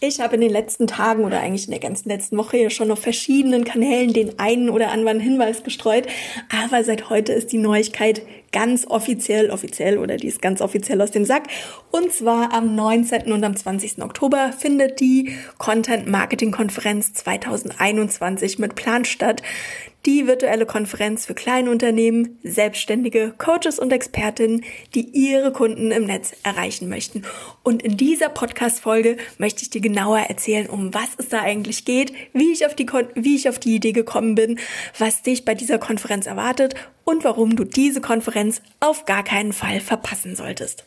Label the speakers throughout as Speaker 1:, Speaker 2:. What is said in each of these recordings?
Speaker 1: Ich habe in den letzten Tagen oder eigentlich in der ganzen letzten Woche ja schon auf verschiedenen Kanälen den einen oder anderen Hinweis gestreut. Aber seit heute ist die Neuigkeit ganz offiziell, offiziell oder die ist ganz offiziell aus dem Sack. Und zwar am 19. und am 20. Oktober findet die Content Marketing Konferenz 2021 mit Plan statt. Die virtuelle Konferenz für Kleinunternehmen, Selbstständige, Coaches und Expertinnen, die ihre Kunden im Netz erreichen möchten. Und in dieser Podcast-Folge möchte ich dir genauer erzählen, um was es da eigentlich geht, wie ich auf die, wie ich auf die Idee gekommen bin, was dich bei dieser Konferenz erwartet und warum du diese Konferenz auf gar keinen Fall verpassen solltest.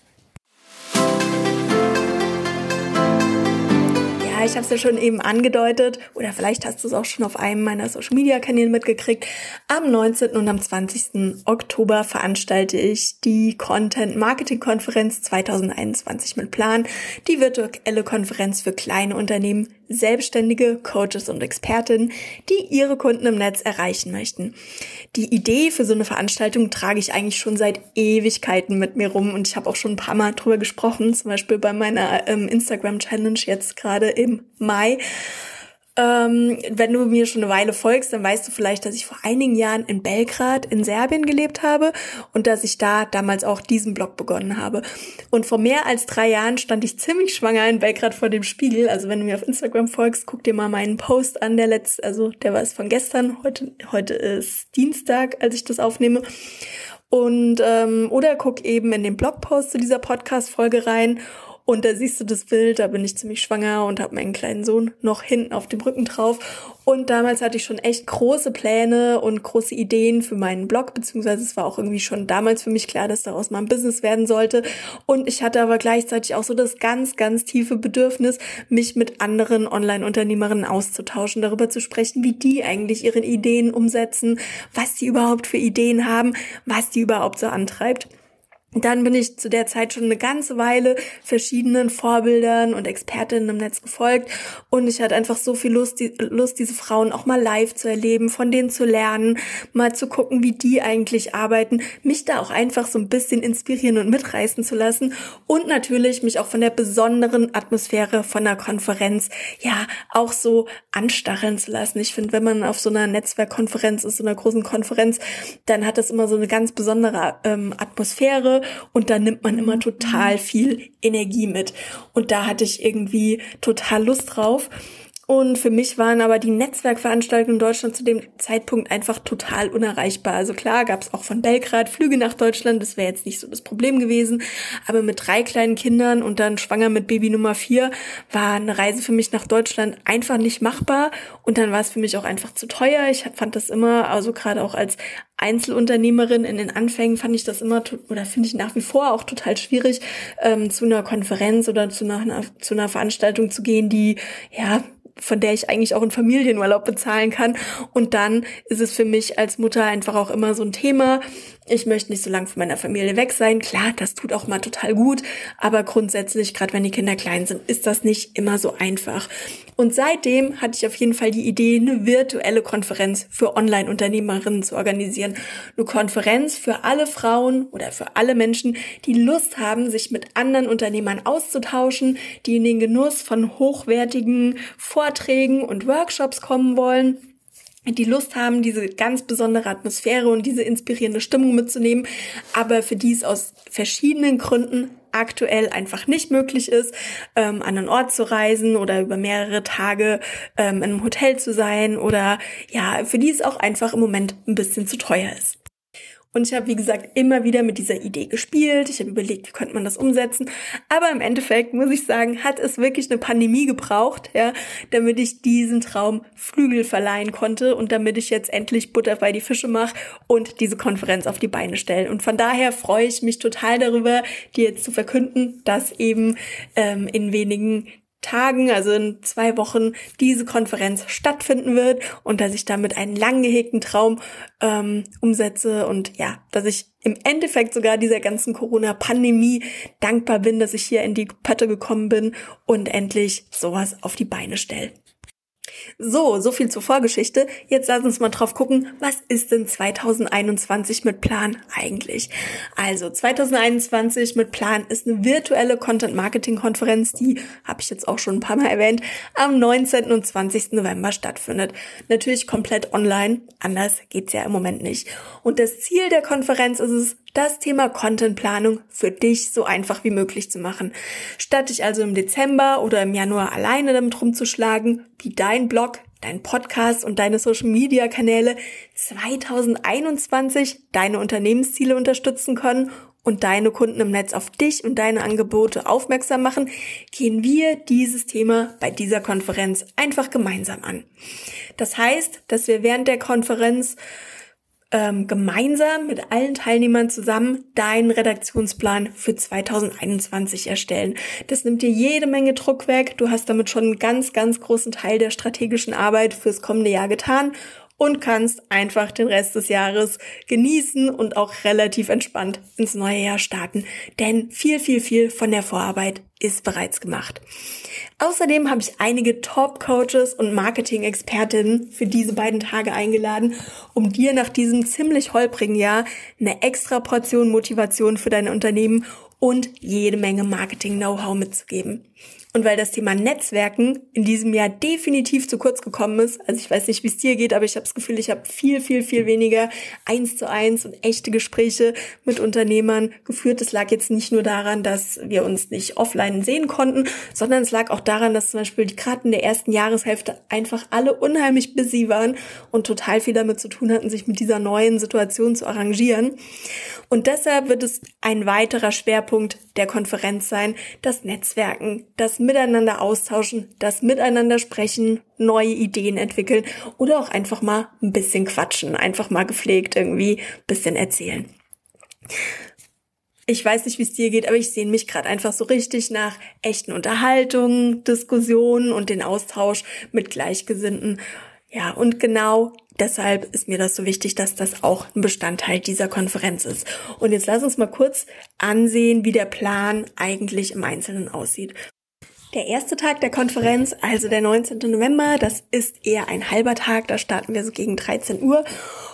Speaker 1: Ich habe es ja schon eben angedeutet oder vielleicht hast du es auch schon auf einem meiner Social Media Kanäle mitgekriegt. Am 19. und am 20. Oktober veranstalte ich die Content Marketing Konferenz 2021 mit Plan, die virtuelle Konferenz für kleine Unternehmen Selbstständige, Coaches und Expertinnen, die ihre Kunden im Netz erreichen möchten. Die Idee für so eine Veranstaltung trage ich eigentlich schon seit Ewigkeiten mit mir rum und ich habe auch schon ein paar Mal drüber gesprochen, zum Beispiel bei meiner ähm, Instagram Challenge jetzt gerade im Mai. Ähm, wenn du mir schon eine Weile folgst, dann weißt du vielleicht, dass ich vor einigen Jahren in Belgrad in Serbien gelebt habe und dass ich da damals auch diesen Blog begonnen habe. Und vor mehr als drei Jahren stand ich ziemlich schwanger in Belgrad vor dem Spiegel. Also wenn du mir auf Instagram folgst, guck dir mal meinen Post an, der letzte, also der war es von gestern. Heute, heute ist Dienstag, als ich das aufnehme. Und ähm, oder guck eben in den Blogpost zu dieser Podcast-Folge rein und da siehst du das Bild, da bin ich ziemlich schwanger und habe meinen kleinen Sohn noch hinten auf dem Rücken drauf. Und damals hatte ich schon echt große Pläne und große Ideen für meinen Blog, beziehungsweise es war auch irgendwie schon damals für mich klar, dass daraus mal ein Business werden sollte. Und ich hatte aber gleichzeitig auch so das ganz, ganz tiefe Bedürfnis, mich mit anderen Online-Unternehmerinnen auszutauschen, darüber zu sprechen, wie die eigentlich ihre Ideen umsetzen, was die überhaupt für Ideen haben, was die überhaupt so antreibt. Dann bin ich zu der Zeit schon eine ganze Weile verschiedenen Vorbildern und Expertinnen im Netz gefolgt. Und ich hatte einfach so viel Lust, die, Lust, diese Frauen auch mal live zu erleben, von denen zu lernen, mal zu gucken, wie die eigentlich arbeiten, mich da auch einfach so ein bisschen inspirieren und mitreißen zu lassen. Und natürlich mich auch von der besonderen Atmosphäre von der Konferenz ja auch so anstacheln zu lassen. Ich finde, wenn man auf so einer Netzwerkkonferenz ist, so einer großen Konferenz, dann hat das immer so eine ganz besondere ähm, Atmosphäre und da nimmt man immer total viel Energie mit. Und da hatte ich irgendwie total Lust drauf. Und für mich waren aber die Netzwerkveranstaltungen in Deutschland zu dem Zeitpunkt einfach total unerreichbar. Also klar gab es auch von Belgrad Flüge nach Deutschland, das wäre jetzt nicht so das Problem gewesen. Aber mit drei kleinen Kindern und dann schwanger mit Baby Nummer vier war eine Reise für mich nach Deutschland einfach nicht machbar. Und dann war es für mich auch einfach zu teuer. Ich fand das immer, also gerade auch als Einzelunternehmerin in den Anfängen fand ich das immer oder finde ich nach wie vor auch total schwierig, ähm, zu einer Konferenz oder zu einer, zu einer Veranstaltung zu gehen, die ja von der ich eigentlich auch einen Familienurlaub bezahlen kann. Und dann ist es für mich als Mutter einfach auch immer so ein Thema. Ich möchte nicht so lange von meiner Familie weg sein. Klar, das tut auch mal total gut. Aber grundsätzlich, gerade wenn die Kinder klein sind, ist das nicht immer so einfach. Und seitdem hatte ich auf jeden Fall die Idee, eine virtuelle Konferenz für Online-Unternehmerinnen zu organisieren. Eine Konferenz für alle Frauen oder für alle Menschen, die Lust haben, sich mit anderen Unternehmern auszutauschen, die in den Genuss von hochwertigen Vorträgen und Workshops kommen wollen die Lust haben, diese ganz besondere Atmosphäre und diese inspirierende Stimmung mitzunehmen, aber für die es aus verschiedenen Gründen aktuell einfach nicht möglich ist, ähm, an einen Ort zu reisen oder über mehrere Tage ähm, in einem Hotel zu sein oder ja, für die es auch einfach im Moment ein bisschen zu teuer ist. Und ich habe, wie gesagt, immer wieder mit dieser Idee gespielt. Ich habe überlegt, wie könnte man das umsetzen. Aber im Endeffekt, muss ich sagen, hat es wirklich eine Pandemie gebraucht, ja, damit ich diesen Traum Flügel verleihen konnte und damit ich jetzt endlich Butter bei die Fische mache und diese Konferenz auf die Beine stelle. Und von daher freue ich mich total darüber, dir jetzt zu verkünden, dass eben ähm, in wenigen Tagen, also in zwei Wochen, diese Konferenz stattfinden wird und dass ich damit einen lang gehegten Traum ähm, umsetze und ja, dass ich im Endeffekt sogar dieser ganzen Corona-Pandemie dankbar bin, dass ich hier in die Pötte gekommen bin und endlich sowas auf die Beine stelle. So, so viel zur Vorgeschichte. Jetzt lass uns mal drauf gucken, was ist denn 2021 mit Plan eigentlich? Also 2021 mit Plan ist eine virtuelle Content Marketing Konferenz, die habe ich jetzt auch schon ein paar Mal erwähnt, am 19. und 20. November stattfindet. Natürlich komplett online, anders geht's ja im Moment nicht. Und das Ziel der Konferenz ist es, das Thema Contentplanung für dich so einfach wie möglich zu machen. Statt dich also im Dezember oder im Januar alleine damit rumzuschlagen, wie dein Blog, dein Podcast und deine Social Media Kanäle 2021 deine Unternehmensziele unterstützen können und deine Kunden im Netz auf dich und deine Angebote aufmerksam machen, gehen wir dieses Thema bei dieser Konferenz einfach gemeinsam an. Das heißt, dass wir während der Konferenz ähm, gemeinsam mit allen Teilnehmern zusammen deinen Redaktionsplan für 2021 erstellen. Das nimmt dir jede Menge Druck weg. Du hast damit schon einen ganz, ganz großen Teil der strategischen Arbeit fürs kommende Jahr getan und kannst einfach den Rest des Jahres genießen und auch relativ entspannt ins neue Jahr starten. Denn viel, viel, viel von der Vorarbeit ist bereits gemacht. Außerdem habe ich einige Top-Coaches und Marketing-Expertinnen für diese beiden Tage eingeladen, um dir nach diesem ziemlich holprigen Jahr eine extra Portion Motivation für dein Unternehmen und jede Menge Marketing-Know-how mitzugeben. Und weil das Thema Netzwerken in diesem Jahr definitiv zu kurz gekommen ist, also ich weiß nicht, wie es dir geht, aber ich habe das Gefühl, ich habe viel, viel, viel weniger eins zu eins und echte Gespräche mit Unternehmern geführt. Es lag jetzt nicht nur daran, dass wir uns nicht offline sehen konnten, sondern es lag auch daran, dass zum Beispiel die gerade in der ersten Jahreshälfte einfach alle unheimlich busy waren und total viel damit zu tun hatten, sich mit dieser neuen Situation zu arrangieren. Und deshalb wird es ein weiterer Schwerpunkt der Konferenz sein, das Netzwerken, das Miteinander austauschen, das Miteinander sprechen, neue Ideen entwickeln oder auch einfach mal ein bisschen quatschen, einfach mal gepflegt irgendwie ein bisschen erzählen. Ich weiß nicht, wie es dir geht, aber ich sehe mich gerade einfach so richtig nach echten Unterhaltungen, Diskussionen und den Austausch mit Gleichgesinnten. Ja, und genau deshalb ist mir das so wichtig, dass das auch ein Bestandteil dieser Konferenz ist. Und jetzt lass uns mal kurz ansehen, wie der Plan eigentlich im Einzelnen aussieht. Der erste Tag der Konferenz, also der 19. November, das ist eher ein halber Tag, da starten wir so gegen 13 Uhr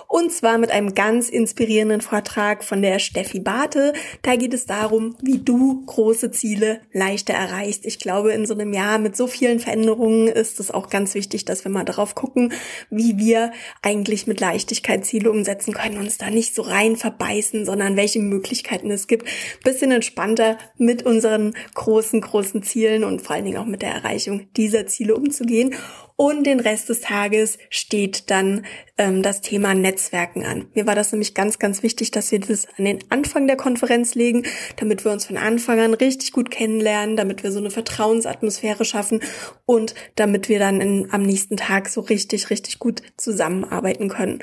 Speaker 1: und zwar mit einem ganz inspirierenden Vortrag von der Steffi Bate. Da geht es darum, wie du große Ziele leichter erreichst. Ich glaube, in so einem Jahr mit so vielen Veränderungen ist es auch ganz wichtig, dass wir mal darauf gucken, wie wir eigentlich mit Leichtigkeit Ziele umsetzen können, uns da nicht so rein verbeißen, sondern welche Möglichkeiten es gibt, bisschen entspannter mit unseren großen, großen Zielen und vor allen Dingen auch mit der Erreichung dieser Ziele umzugehen. Und den Rest des Tages steht dann ähm, das Thema Netzwerken an. Mir war das nämlich ganz, ganz wichtig, dass wir das an den Anfang der Konferenz legen, damit wir uns von Anfang an richtig gut kennenlernen, damit wir so eine Vertrauensatmosphäre schaffen und damit wir dann in, am nächsten Tag so richtig, richtig gut zusammenarbeiten können.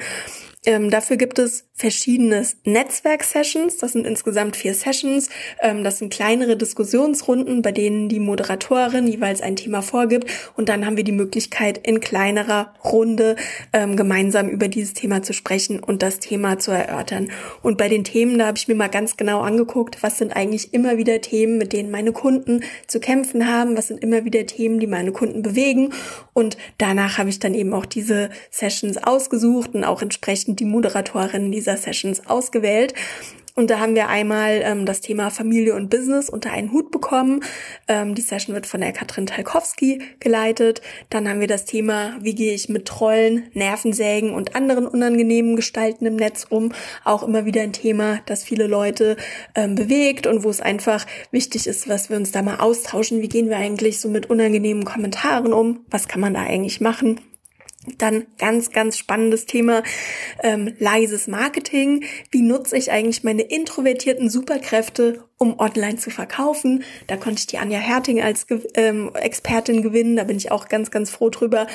Speaker 1: Ähm, dafür gibt es verschiedene Netzwerk-Sessions. Das sind insgesamt vier Sessions. Ähm, das sind kleinere Diskussionsrunden, bei denen die Moderatorin jeweils ein Thema vorgibt. Und dann haben wir die Möglichkeit, in kleinerer Runde ähm, gemeinsam über dieses Thema zu sprechen und das Thema zu erörtern. Und bei den Themen, da habe ich mir mal ganz genau angeguckt, was sind eigentlich immer wieder Themen, mit denen meine Kunden zu kämpfen haben, was sind immer wieder Themen, die meine Kunden bewegen. Und danach habe ich dann eben auch diese Sessions ausgesucht und auch entsprechend die Moderatorin dieser Sessions ausgewählt. Und da haben wir einmal ähm, das Thema Familie und Business unter einen Hut bekommen. Ähm, die Session wird von der Katrin Talkowski geleitet. Dann haben wir das Thema, wie gehe ich mit Trollen, Nervensägen und anderen unangenehmen Gestalten im Netz um. Auch immer wieder ein Thema, das viele Leute ähm, bewegt und wo es einfach wichtig ist, was wir uns da mal austauschen. Wie gehen wir eigentlich so mit unangenehmen Kommentaren um? Was kann man da eigentlich machen? Dann ganz, ganz spannendes Thema, ähm, leises Marketing. Wie nutze ich eigentlich meine introvertierten Superkräfte, um online zu verkaufen? Da konnte ich die Anja Herting als ähm, Expertin gewinnen. Da bin ich auch ganz, ganz froh drüber.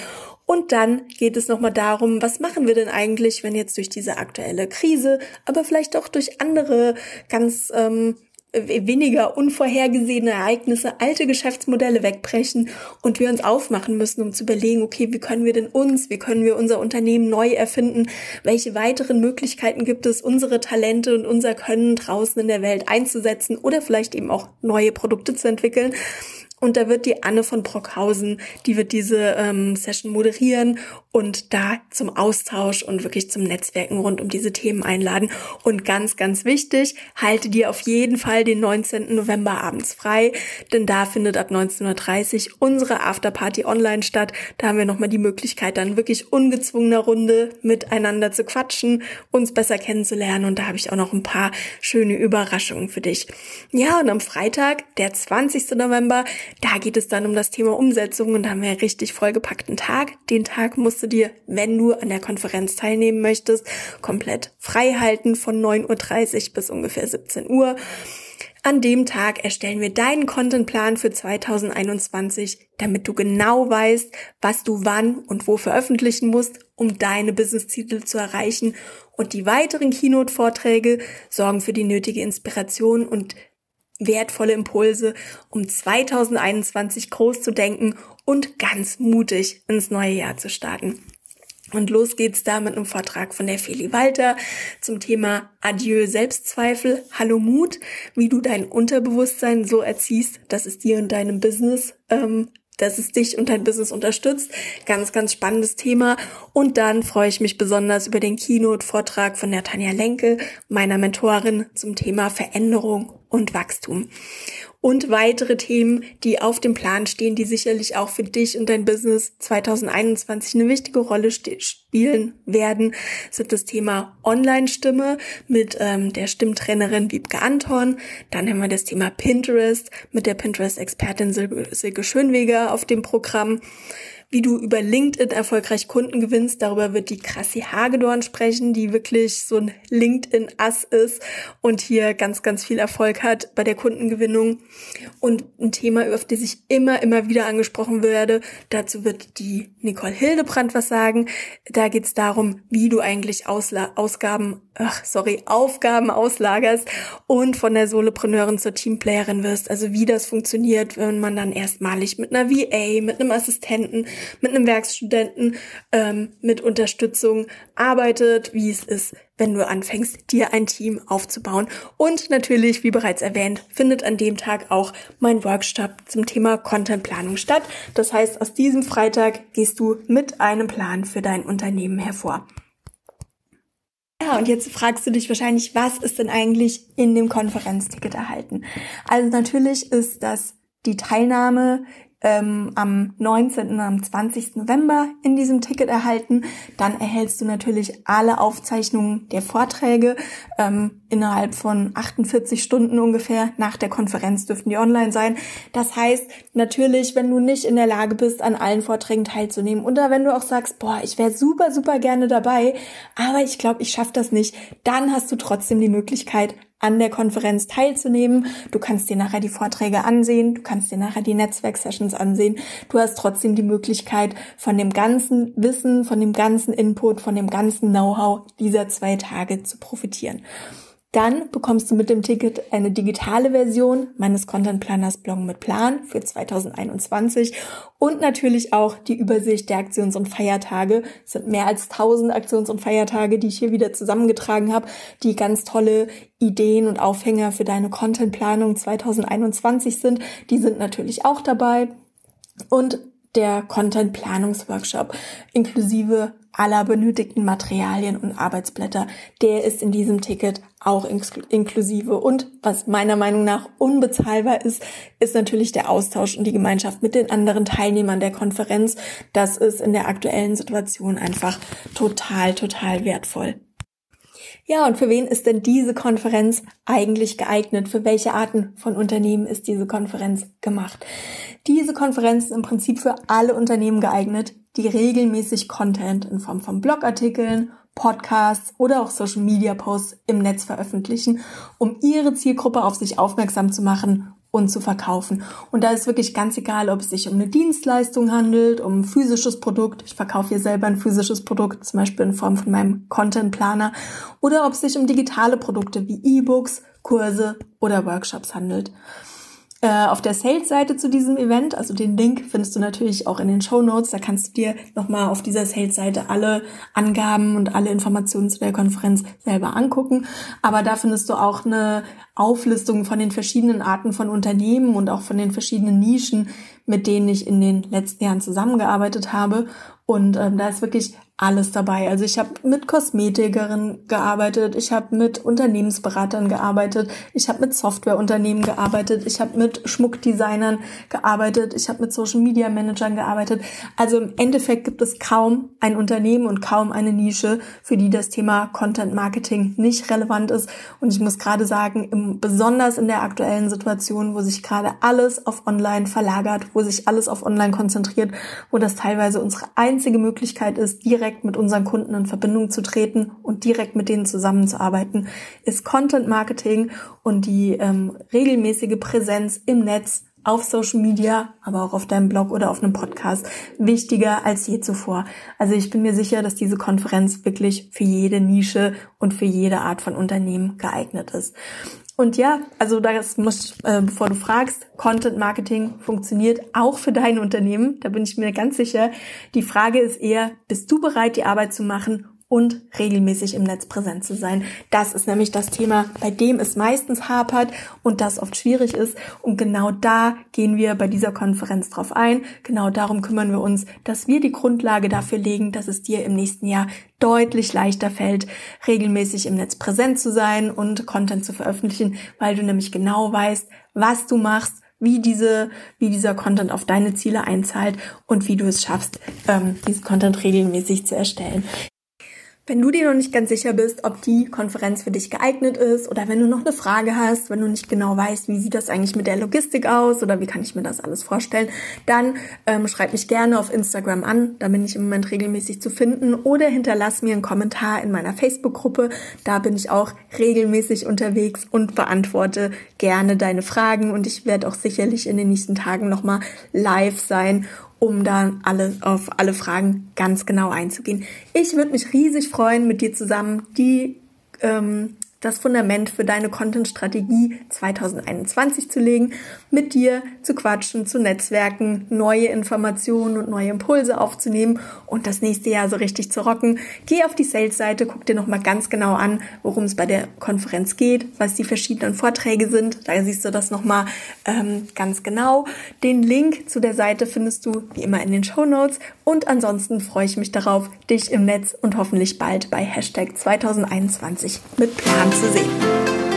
Speaker 1: Und dann geht es nochmal darum, was machen wir denn eigentlich, wenn jetzt durch diese aktuelle Krise, aber vielleicht auch durch andere ganz ähm, weniger unvorhergesehene Ereignisse, alte Geschäftsmodelle wegbrechen und wir uns aufmachen müssen, um zu überlegen, okay, wie können wir denn uns, wie können wir unser Unternehmen neu erfinden, welche weiteren Möglichkeiten gibt es, unsere Talente und unser Können draußen in der Welt einzusetzen oder vielleicht eben auch neue Produkte zu entwickeln. Und da wird die Anne von Brockhausen, die wird diese ähm, Session moderieren und da zum Austausch und wirklich zum Netzwerken rund um diese Themen einladen. Und ganz, ganz wichtig, halte dir auf jeden Fall den 19. November abends frei, denn da findet ab 19.30 Uhr unsere Afterparty online statt. Da haben wir nochmal die Möglichkeit, dann wirklich ungezwungener Runde miteinander zu quatschen, uns besser kennenzulernen. Und da habe ich auch noch ein paar schöne Überraschungen für dich. Ja, und am Freitag, der 20. November, da geht es dann um das Thema Umsetzung und da haben wir einen richtig vollgepackten Tag. Den Tag muss musst du dir, wenn du an der Konferenz teilnehmen möchtest, komplett frei halten von 9.30 Uhr bis ungefähr 17 Uhr. An dem Tag erstellen wir deinen Contentplan für 2021, damit du genau weißt, was du wann und wo veröffentlichen musst, um deine Business-Ziele zu erreichen. Und die weiteren Keynote-Vorträge sorgen für die nötige Inspiration und wertvolle Impulse, um 2021 groß zu denken und ganz mutig ins neue Jahr zu starten. Und los geht's da mit einem Vortrag von der Feli Walter zum Thema Adieu Selbstzweifel, Hallo Mut, wie du dein Unterbewusstsein so erziehst, dass es dir und deinem Business ähm, dass es dich und dein Business unterstützt. Ganz, ganz spannendes Thema. Und dann freue ich mich besonders über den Keynote-Vortrag von der Tanja Lenke, meiner Mentorin zum Thema Veränderung und Wachstum und weitere Themen, die auf dem Plan stehen, die sicherlich auch für dich und dein Business 2021 eine wichtige Rolle spielen werden, sind das Thema Online-Stimme mit ähm, der Stimmtrainerin Wiebke Anton. Dann haben wir das Thema Pinterest mit der Pinterest-Expertin Silke Schönweger auf dem Programm wie du über LinkedIn erfolgreich Kunden gewinnst. Darüber wird die Krassi Hagedorn sprechen, die wirklich so ein LinkedIn-Ass ist und hier ganz, ganz viel Erfolg hat bei der Kundengewinnung. Und ein Thema, auf das ich immer, immer wieder angesprochen werde, dazu wird die Nicole Hildebrand was sagen. Da geht es darum, wie du eigentlich Ausla Ausgaben, ach, sorry, Aufgaben auslagerst und von der Solopreneurin zur Teamplayerin wirst. Also wie das funktioniert, wenn man dann erstmalig mit einer VA, mit einem Assistenten mit einem Werkstudenten ähm, mit Unterstützung arbeitet, wie es ist, wenn du anfängst, dir ein Team aufzubauen. Und natürlich, wie bereits erwähnt, findet an dem Tag auch mein Workshop zum Thema Contentplanung statt. Das heißt, aus diesem Freitag gehst du mit einem Plan für dein Unternehmen hervor. Ja, und jetzt fragst du dich wahrscheinlich, was ist denn eigentlich in dem Konferenzticket erhalten? Also natürlich ist das die Teilnahme ähm, am 19. und am 20. November in diesem Ticket erhalten. Dann erhältst du natürlich alle Aufzeichnungen der Vorträge ähm, innerhalb von 48 Stunden ungefähr. Nach der Konferenz dürften die online sein. Das heißt, natürlich, wenn du nicht in der Lage bist, an allen Vorträgen teilzunehmen oder wenn du auch sagst, boah, ich wäre super, super gerne dabei, aber ich glaube, ich schaffe das nicht, dann hast du trotzdem die Möglichkeit, an der Konferenz teilzunehmen. Du kannst dir nachher die Vorträge ansehen, du kannst dir nachher die Netzwerksessions ansehen. Du hast trotzdem die Möglichkeit, von dem ganzen Wissen, von dem ganzen Input, von dem ganzen Know-how dieser zwei Tage zu profitieren. Dann bekommst du mit dem Ticket eine digitale Version meines Content Planners Blog mit Plan für 2021 und natürlich auch die Übersicht der Aktions- und Feiertage. Es sind mehr als 1000 Aktions- und Feiertage, die ich hier wieder zusammengetragen habe, die ganz tolle Ideen und Aufhänger für deine Contentplanung 2021 sind. Die sind natürlich auch dabei. Und der Content Planungsworkshop inklusive aller benötigten Materialien und Arbeitsblätter, der ist in diesem Ticket auch inklusive. Und was meiner Meinung nach unbezahlbar ist, ist natürlich der Austausch und die Gemeinschaft mit den anderen Teilnehmern der Konferenz. Das ist in der aktuellen Situation einfach total, total wertvoll. Ja, und für wen ist denn diese Konferenz eigentlich geeignet? Für welche Arten von Unternehmen ist diese Konferenz gemacht? Diese Konferenz ist im Prinzip für alle Unternehmen geeignet, die regelmäßig Content in Form von Blogartikeln, Podcasts oder auch Social Media Posts im Netz veröffentlichen, um ihre Zielgruppe auf sich aufmerksam zu machen und zu verkaufen. Und da ist wirklich ganz egal, ob es sich um eine Dienstleistung handelt, um ein physisches Produkt. Ich verkaufe hier selber ein physisches Produkt, zum Beispiel in Form von meinem Content Planer. Oder ob es sich um digitale Produkte wie E-Books, Kurse oder Workshops handelt. Äh, auf der Sales-Seite zu diesem Event. Also den Link findest du natürlich auch in den Show Notes. Da kannst du dir nochmal auf dieser Sales-Seite alle Angaben und alle Informationen zu der Konferenz selber angucken. Aber da findest du auch eine Auflistung von den verschiedenen Arten von Unternehmen und auch von den verschiedenen Nischen, mit denen ich in den letzten Jahren zusammengearbeitet habe. Und ähm, da ist wirklich alles dabei. Also ich habe mit Kosmetikerinnen gearbeitet, ich habe mit Unternehmensberatern gearbeitet, ich habe mit Softwareunternehmen gearbeitet, ich habe mit Schmuckdesignern gearbeitet, ich habe mit Social Media Managern gearbeitet. Also im Endeffekt gibt es kaum ein Unternehmen und kaum eine Nische, für die das Thema Content Marketing nicht relevant ist. Und ich muss gerade sagen, im, besonders in der aktuellen Situation, wo sich gerade alles auf Online verlagert, wo sich alles auf Online konzentriert, wo das teilweise unsere einzige Möglichkeit ist, direkt direkt mit unseren Kunden in Verbindung zu treten und direkt mit denen zusammenzuarbeiten, ist Content Marketing und die ähm, regelmäßige Präsenz im Netz auf Social Media, aber auch auf deinem Blog oder auf einem Podcast wichtiger als je zuvor. Also ich bin mir sicher, dass diese Konferenz wirklich für jede Nische und für jede Art von Unternehmen geeignet ist. Und ja, also das muss, äh, bevor du fragst, Content Marketing funktioniert auch für dein Unternehmen. Da bin ich mir ganz sicher. Die Frage ist eher, bist du bereit, die Arbeit zu machen und regelmäßig im Netz präsent zu sein. Das ist nämlich das Thema, bei dem es meistens hapert und das oft schwierig ist. Und genau da gehen wir bei dieser Konferenz drauf ein. Genau darum kümmern wir uns, dass wir die Grundlage dafür legen, dass es dir im nächsten Jahr deutlich leichter fällt, regelmäßig im Netz präsent zu sein und Content zu veröffentlichen, weil du nämlich genau weißt, was du machst, wie diese, wie dieser Content auf deine Ziele einzahlt und wie du es schaffst, ähm, diesen Content regelmäßig zu erstellen. Wenn du dir noch nicht ganz sicher bist, ob die Konferenz für dich geeignet ist oder wenn du noch eine Frage hast, wenn du nicht genau weißt, wie sieht das eigentlich mit der Logistik aus oder wie kann ich mir das alles vorstellen, dann ähm, schreib mich gerne auf Instagram an, da bin ich im Moment regelmäßig zu finden. Oder hinterlass mir einen Kommentar in meiner Facebook-Gruppe, da bin ich auch regelmäßig unterwegs und beantworte gerne deine Fragen. Und ich werde auch sicherlich in den nächsten Tagen nochmal live sein um dann alle, auf alle Fragen ganz genau einzugehen. Ich würde mich riesig freuen, mit dir zusammen die ähm, das Fundament für deine Content-Strategie 2021 zu legen, mit dir zu quatschen, zu netzwerken, neue Informationen und neue Impulse aufzunehmen und das nächste Jahr so richtig zu rocken. Geh auf die Sales-Seite, guck dir nochmal ganz genau an, worum es bei der Konferenz geht, was die verschiedenen Vorträge sind. Da siehst du das nochmal ähm, ganz genau. Den Link zu der Seite findest du wie immer in den Show Notes und ansonsten freue ich mich darauf, dich im Netz und hoffentlich bald bei Hashtag 2021 mit Plan zu sehen.